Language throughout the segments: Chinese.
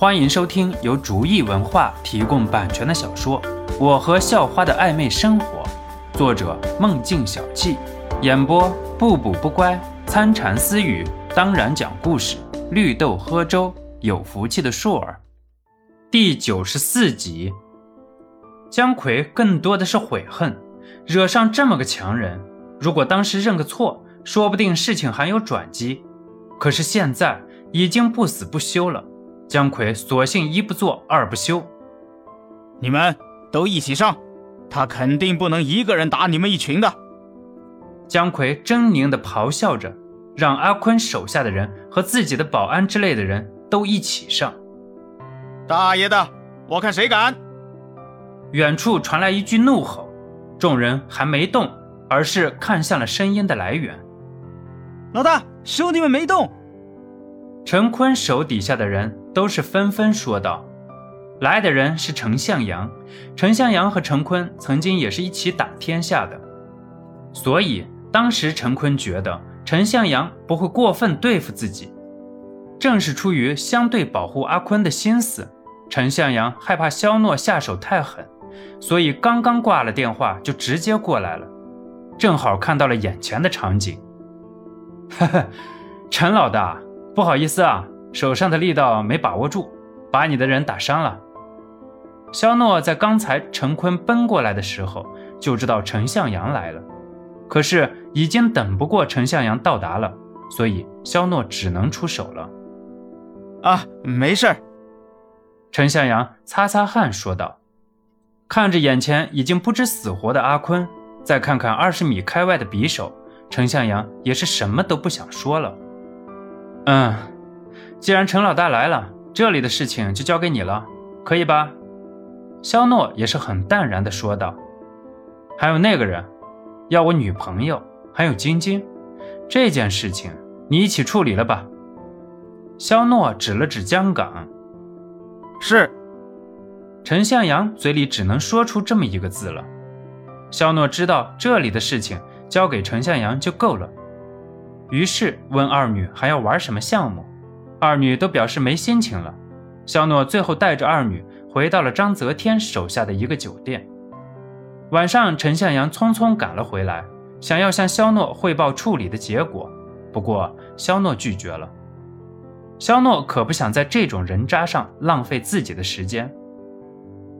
欢迎收听由竹意文化提供版权的小说《我和校花的暧昧生活》，作者梦境小憩，演播不补不乖、参禅私语，当然讲故事，绿豆喝粥，有福气的硕儿。第九十四集，姜奎更多的是悔恨，惹上这么个强人，如果当时认个错，说不定事情还有转机。可是现在已经不死不休了。姜奎索性一不做二不休，你们都一起上，他肯定不能一个人打你们一群的。姜奎狰狞地咆哮着，让阿坤手下的人和自己的保安之类的人都一起上。大爷的，我看谁敢！远处传来一句怒吼，众人还没动，而是看向了声音的来源。老大，兄弟们没动。陈坤手底下的人。都是纷纷说道：“来的人是陈向阳，陈向阳和陈坤曾经也是一起打天下的，所以当时陈坤觉得陈向阳不会过分对付自己。正是出于相对保护阿坤的心思，陈向阳害怕肖诺下手太狠，所以刚刚挂了电话就直接过来了，正好看到了眼前的场景。呵呵，陈老大，不好意思啊。”手上的力道没把握住，把你的人打伤了。肖诺在刚才陈坤奔过来的时候就知道陈向阳来了，可是已经等不过陈向阳到达了，所以肖诺只能出手了。啊，没事。陈向阳擦擦汗说道，看着眼前已经不知死活的阿坤，再看看二十米开外的匕首，陈向阳也是什么都不想说了。嗯。既然陈老大来了，这里的事情就交给你了，可以吧？肖诺也是很淡然的说道。还有那个人，要我女朋友，还有晶晶，这件事情你一起处理了吧？肖诺指了指江港。是。陈向阳嘴里只能说出这么一个字了。肖诺知道这里的事情交给陈向阳就够了，于是问二女还要玩什么项目。二女都表示没心情了，肖诺最后带着二女回到了章泽天手下的一个酒店。晚上，陈向阳匆匆赶了回来，想要向肖诺汇报处理的结果，不过肖诺拒绝了。肖诺可不想在这种人渣上浪费自己的时间。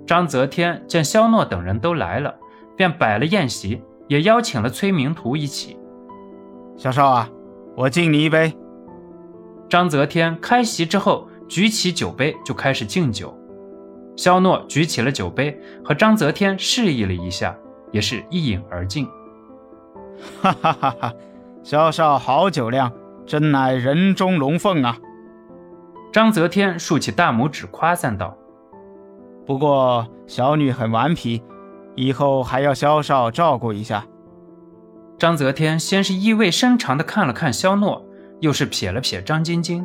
章泽天见肖诺等人都来了，便摆了宴席，也邀请了崔明图一起。小少啊，我敬你一杯。张泽天开席之后，举起酒杯就开始敬酒。肖诺举起了酒杯，和章泽天示意了一下，也是一饮而尽。哈哈哈哈！萧少好酒量，真乃人中龙凤啊！张泽天竖起大拇指夸赞道：“不过小女很顽皮，以后还要萧少照顾一下。”张泽天先是意味深长地看了看肖诺。又是瞥了瞥张晶晶，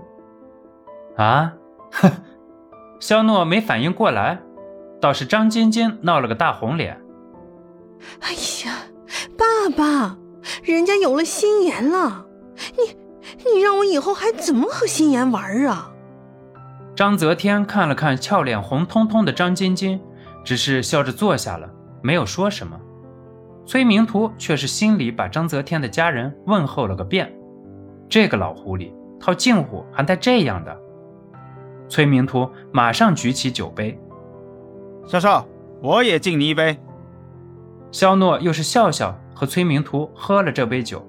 啊，哼，肖诺没反应过来，倒是张晶晶闹了个大红脸。哎呀，爸爸，人家有了心妍了，你你让我以后还怎么和心妍玩啊？张泽天看了看俏脸红彤彤的张晶晶，只是笑着坐下了，没有说什么。崔明图却是心里把张泽天的家人问候了个遍。这个老狐狸套近乎还带这样的。崔明图马上举起酒杯，肖少，我也敬你一杯。肖诺又是笑笑和崔明图喝了这杯酒，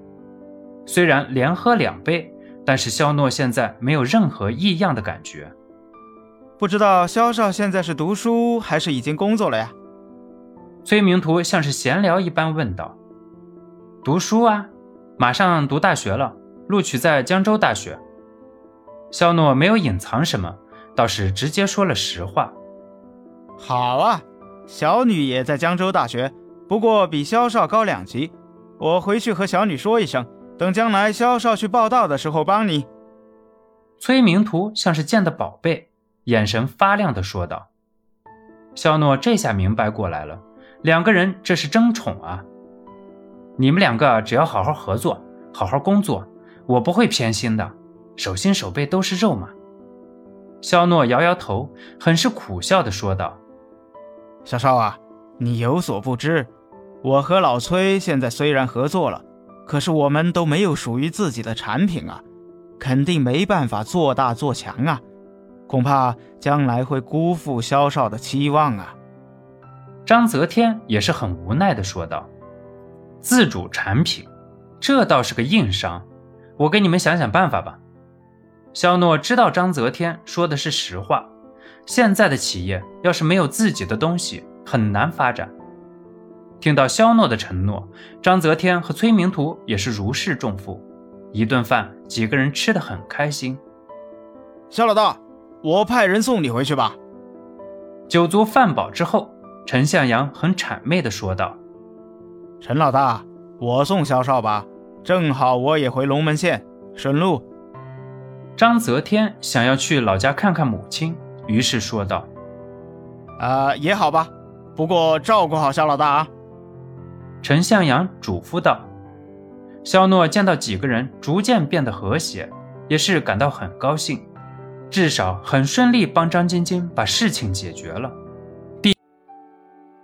虽然连喝两杯，但是肖诺现在没有任何异样的感觉。不知道肖少现在是读书还是已经工作了呀？崔明图像是闲聊一般问道：“读书啊，马上读大学了。”录取在江州大学，肖诺没有隐藏什么，倒是直接说了实话。好啊，小女也在江州大学，不过比肖少高两级。我回去和小女说一声，等将来肖少去报道的时候帮你。崔明图像是见的宝贝，眼神发亮的说道。肖诺这下明白过来了，两个人这是争宠啊！你们两个只要好好合作，好好工作。我不会偏心的，手心手背都是肉嘛。肖诺摇摇头，很是苦笑的说道：“小少啊，你有所不知，我和老崔现在虽然合作了，可是我们都没有属于自己的产品啊，肯定没办法做大做强啊，恐怕将来会辜负肖少的期望啊。”张泽天也是很无奈的说道：“自主产品，这倒是个硬伤，我给你们想想办法吧。”肖诺知道张泽天说的是实话，现在的企业要是没有自己的东西，很难发展。听到肖诺的承诺，张泽天和崔明图也是如释重负。一顿饭，几个人吃得很开心。肖老大，我派人送你回去吧。酒足饭饱之后，陈向阳很谄媚地说道：“陈老大，我送肖少吧，正好我也回龙门县，顺路。”张泽天想要去老家看看母亲，于是说道：“啊，也好吧，不过照顾好肖老大啊。”陈向阳嘱咐道。肖诺见到几个人逐渐变得和谐，也是感到很高兴，至少很顺利帮张晶晶把事情解决了。第，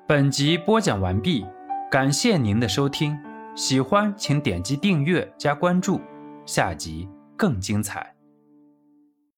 本集播讲完毕，感谢您的收听，喜欢请点击订阅加关注，下集更精彩。